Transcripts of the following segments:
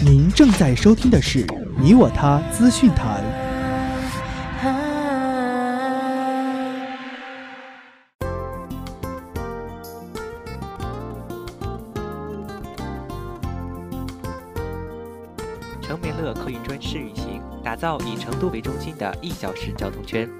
您正在收听的是《你我他资讯台》。成绵乐客运专试运行，打造以成都为中心的一小时交通圈。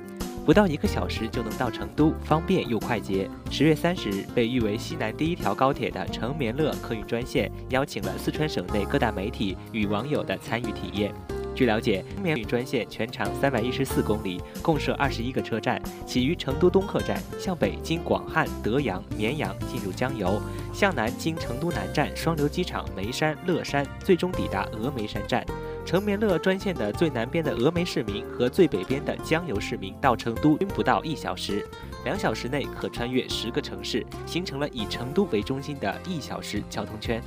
不到一个小时就能到成都，方便又快捷。十月三十日，被誉为西南第一条高铁的成绵乐客运专线，邀请了四川省内各大媒体与网友的参与体验。据了解，成绵运专线全长三百一十四公里，共设二十一个车站，起于成都东客站，向北经广汉、德阳、绵阳进入江油，向南经成都南站、双流机场、眉山、乐山，最终抵达峨眉山站。成绵乐专线的最南边的峨眉市民和最北边的江油市民到成都均不到一小时，两小时内可穿越十个城市，形成了以成都为中心的一小时交通圈。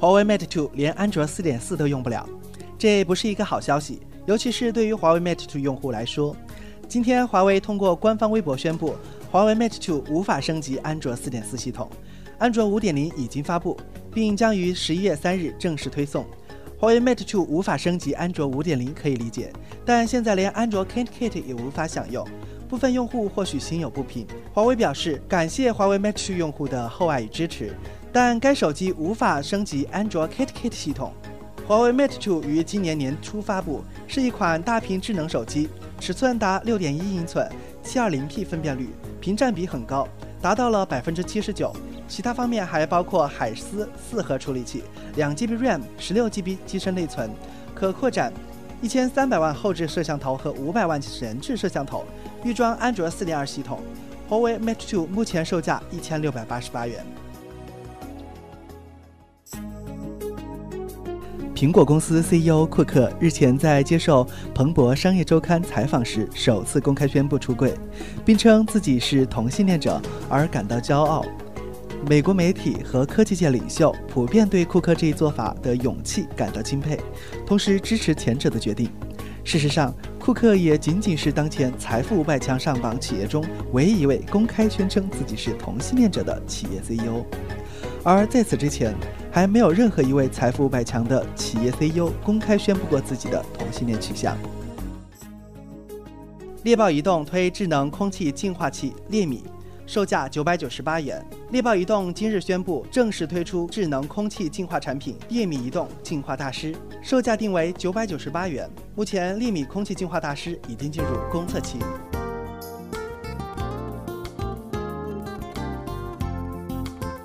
华为 Mate 2连安卓4.4都用不了，这不是一个好消息，尤其是对于华为 Mate 2用户来说。今天，华为通过官方微博宣布，华为 Mate 2无法升级安卓4.4系统。安卓5.0已经发布，并将于十一月三日正式推送。华为 Mate 2无法升级安卓5.0可以理解，但现在连安卓 KitKat 也无法享用，部分用户或许心有不平。华为表示感谢华为 Mate 2用户的厚爱与支持，但该手机无法升级安卓 KitKat 系统。华为 Mate 2于今年年初发布，是一款大屏智能手机，尺寸达6.1英寸，720P 分辨率，屏占比很高，达到了百分之七十九。其他方面还包括海思四核处理器、两 GB RAM、十六 GB 机身内存，可扩展，一千三百万后置摄像头和五百万前置摄像头，预装安卓四点二系统。华为 Mate 2目前售价一千六百八十八元。苹果公司 CEO 库克日前在接受《彭博商业周刊》采访时，首次公开宣布出柜，并称自己是同性恋者而感到骄傲。美国媒体和科技界领袖普遍对库克这一做法的勇气感到钦佩，同时支持前者的决定。事实上，库克也仅仅是当前财富五百强上榜企业中唯一一位公开宣称自己是同性恋者的企业 CEO。而在此之前，还没有任何一位财富五百强的企业 CEO 公开宣布过自己的同性恋取向。猎豹移动推智能空气净化器猎米。售价九百九十八元。猎豹移动今日宣布正式推出智能空气净化产品猎米移动净化大师，售价定为九百九十八元。目前猎米空气净化大师已经进入公测期。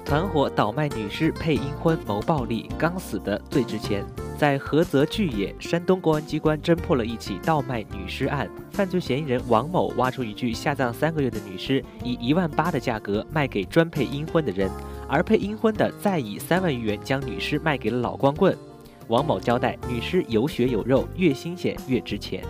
团伙倒卖女尸配阴婚谋暴利，刚死的最值钱。在菏泽巨野，山东公安机关侦破了一起倒卖女尸案。犯罪嫌疑人王某挖出一具下葬三个月的女尸，以一万八的价格卖给专配阴婚的人，而配阴婚的再以三万余元将女尸卖给了老光棍。王某交代，女尸有血有肉，越新鲜越值钱。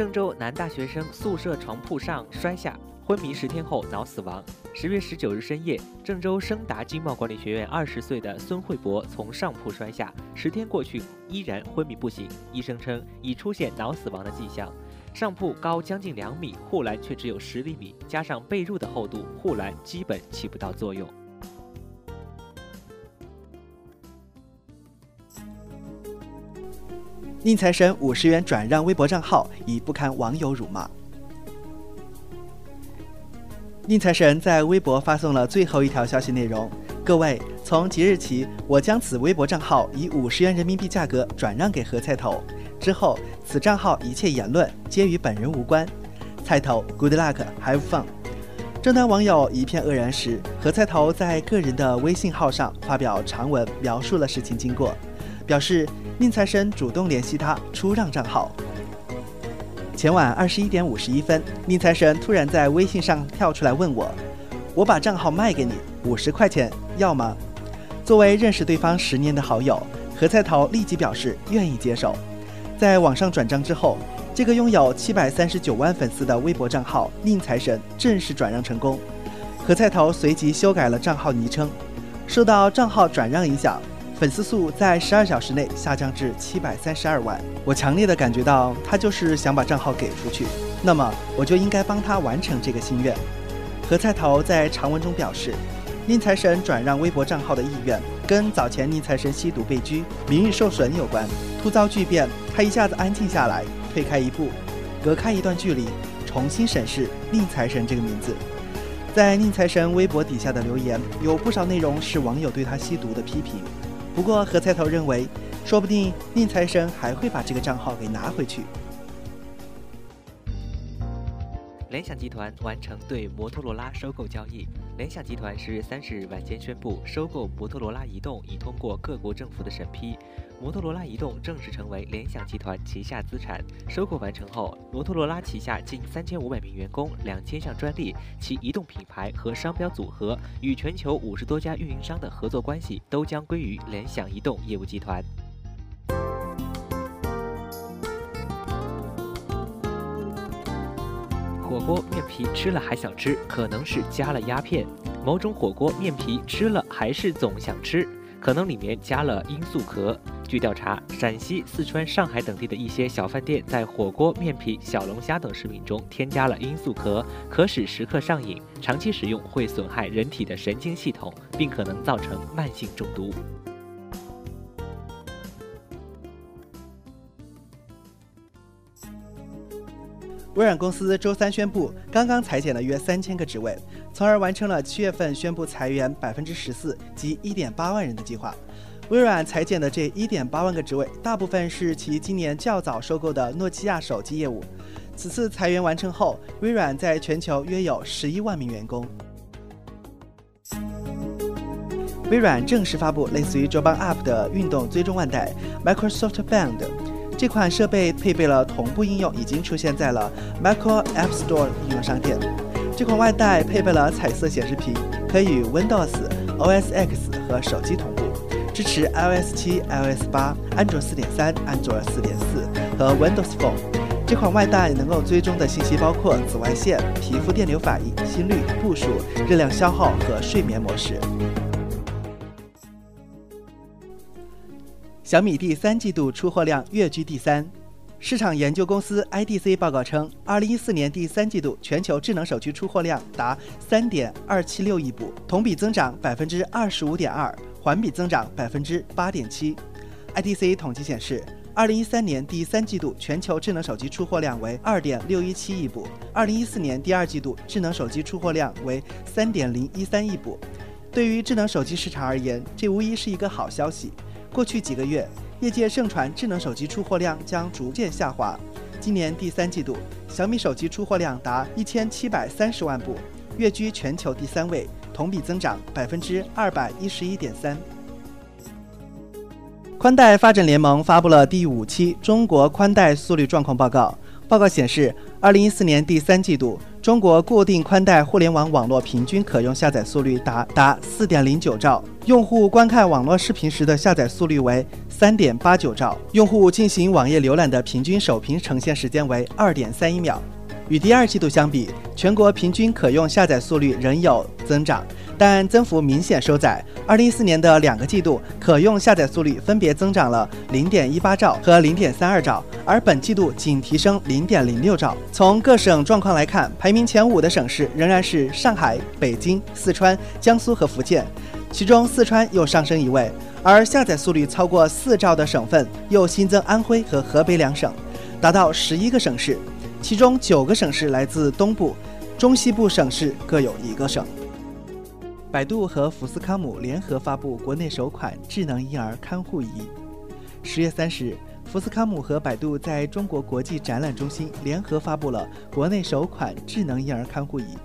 郑州男大学生宿舍床铺上摔下，昏迷十天后脑死亡。十月十九日深夜，郑州升达经贸管理学院二十岁的孙慧博从上铺摔下，十天过去依然昏迷不醒。医生称已出现脑死亡的迹象。上铺高将近两米，护栏却只有十厘米，加上被褥的厚度，护栏基本起不到作用。宁财神五十元转让微博账号已不堪网友辱骂。宁财神在微博发送了最后一条消息内容：各位，从即日起，我将此微博账号以五十元人民币价格转让给何菜头。之后，此账号一切言论皆与本人无关。菜头，Good luck，have fun。正当网友一片愕然时，何菜头在个人的微信号上发表长文，描述了事情经过。表示宁财神主动联系他出让账号。前晚二十一点五十一分，宁财神突然在微信上跳出来问我：“我把账号卖给你，五十块钱，要吗？”作为认识对方十年的好友，何菜头立即表示愿意接受。在网上转账之后，这个拥有七百三十九万粉丝的微博账号宁财神正式转让成功。何菜头随即修改了账号昵称，受到账号转让影响。粉丝数在十二小时内下降至七百三十二万。我强烈的感觉到他就是想把账号给出去，那么我就应该帮他完成这个心愿。何菜头在长文中表示，宁财神转让微博账号的意愿跟早前宁财神吸毒被拘、名誉受损有关。突遭巨变，他一下子安静下来，退开一步，隔开一段距离，重新审视宁财神这个名字。在宁财神微博底下的留言，有不少内容是网友对他吸毒的批评。不过何菜头认为，说不定宁财神还会把这个账号给拿回去。联想集团完成对摩托罗拉收购交易。联想集团十月三十日晚间宣布，收购摩托罗拉移动已通过各国政府的审批，摩托罗拉移动正式成为联想集团旗下资产。收购完成后，摩托罗拉旗下近三千五百名员工、两千项专利、其移动品牌和商标组合与全球五十多家运营商的合作关系都将归于联想移动业务集团。火锅面皮吃了还想吃，可能是加了鸦片。某种火锅面皮吃了还是总想吃，可能里面加了罂粟壳。据调查，陕西、四川、上海等地的一些小饭店在火锅面皮、小龙虾等食品中添加了罂粟壳，可使食客上瘾，长期食用会损害人体的神经系统，并可能造成慢性中毒。微软公司周三宣布，刚刚裁减了约三千个职位，从而完成了七月份宣布裁员百分之十四及一点八万人的计划。微软裁减的这一点八万个职位，大部分是其今年较早收购的诺基亚手机业务。此次裁员完成后，微软在全球约有十一万名员工。微软正式发布类似于周邦 App 的运动追踪腕带 Microsoft Band。这款设备配备了同步应用，已经出现在了 Macro App Store 应用商店。这款外带配备了彩色显示屏，可以与 Windows、OS X 和手机同步，支持 iOS 7、iOS 8、安卓4.3、安卓4.4和 Windows Phone。这款外带能够追踪的信息包括紫外线、皮肤电流反应、心率、步数、热量消耗和睡眠模式。小米第三季度出货量跃居第三。市场研究公司 IDC 报告称，二零一四年第三季度全球智能手机出货量达三点二七六亿部，同比增长百分之二十五点二，环比增长百分之八点七。IDC 统计显示，二零一三年第三季度全球智能手机出货量为二点六一七亿部，二零一四年第二季度智能手机出货量为三点零一三亿部。对于智能手机市场而言，这无疑是一个好消息。过去几个月，业界盛传智能手机出货量将逐渐下滑。今年第三季度，小米手机出货量达一千七百三十万部，跃居全球第三位，同比增长百分之二百一十一点三。宽带发展联盟发布了第五期中国宽带速率状况报告。报告显示，二零一四年第三季度。中国固定宽带互联网网络平均可用下载速率达达四点零九兆，用户观看网络视频时的下载速率为三点八九兆，用户进行网页浏览的平均首屏呈现时间为二点三一秒。与第二季度相比，全国平均可用下载速率仍有增长。但增幅明显收窄。二零一四年的两个季度可用下载速率分别增长了零点一八兆和零点三二兆，而本季度仅提升零点零六兆。从各省状况来看，排名前五的省市仍然是上海、北京、四川、江苏和福建，其中四川又上升一位。而下载速率超过四兆的省份又新增安徽和河北两省，达到十一个省市，其中九个省市来自东部，中西部省市各有一个省。百度和福斯康姆联合发布国内首款智能婴儿看护仪。十月三十日，福斯康姆和百度在中国国际展览中心联合发布了国内首款智能婴儿看护仪。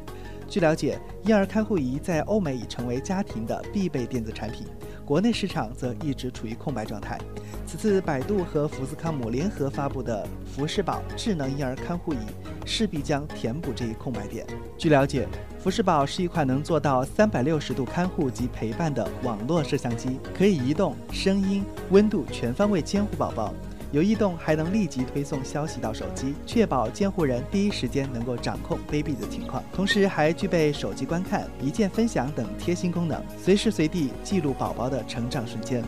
据了解，婴儿看护仪在欧美已成为家庭的必备电子产品。国内市场则一直处于空白状态。此次百度和福斯康姆联合发布的福士宝智能婴儿看护仪，势必将填补这一空白点。据了解，福士宝是一款能做到三百六十度看护及陪伴的网络摄像机，可以移动、声音、温度全方位监护宝宝。有异动还能立即推送消息到手机，确保监护人第一时间能够掌控 baby 的情况。同时还具备手机观看、一键分享等贴心功能，随时随地记录宝宝的成长瞬间。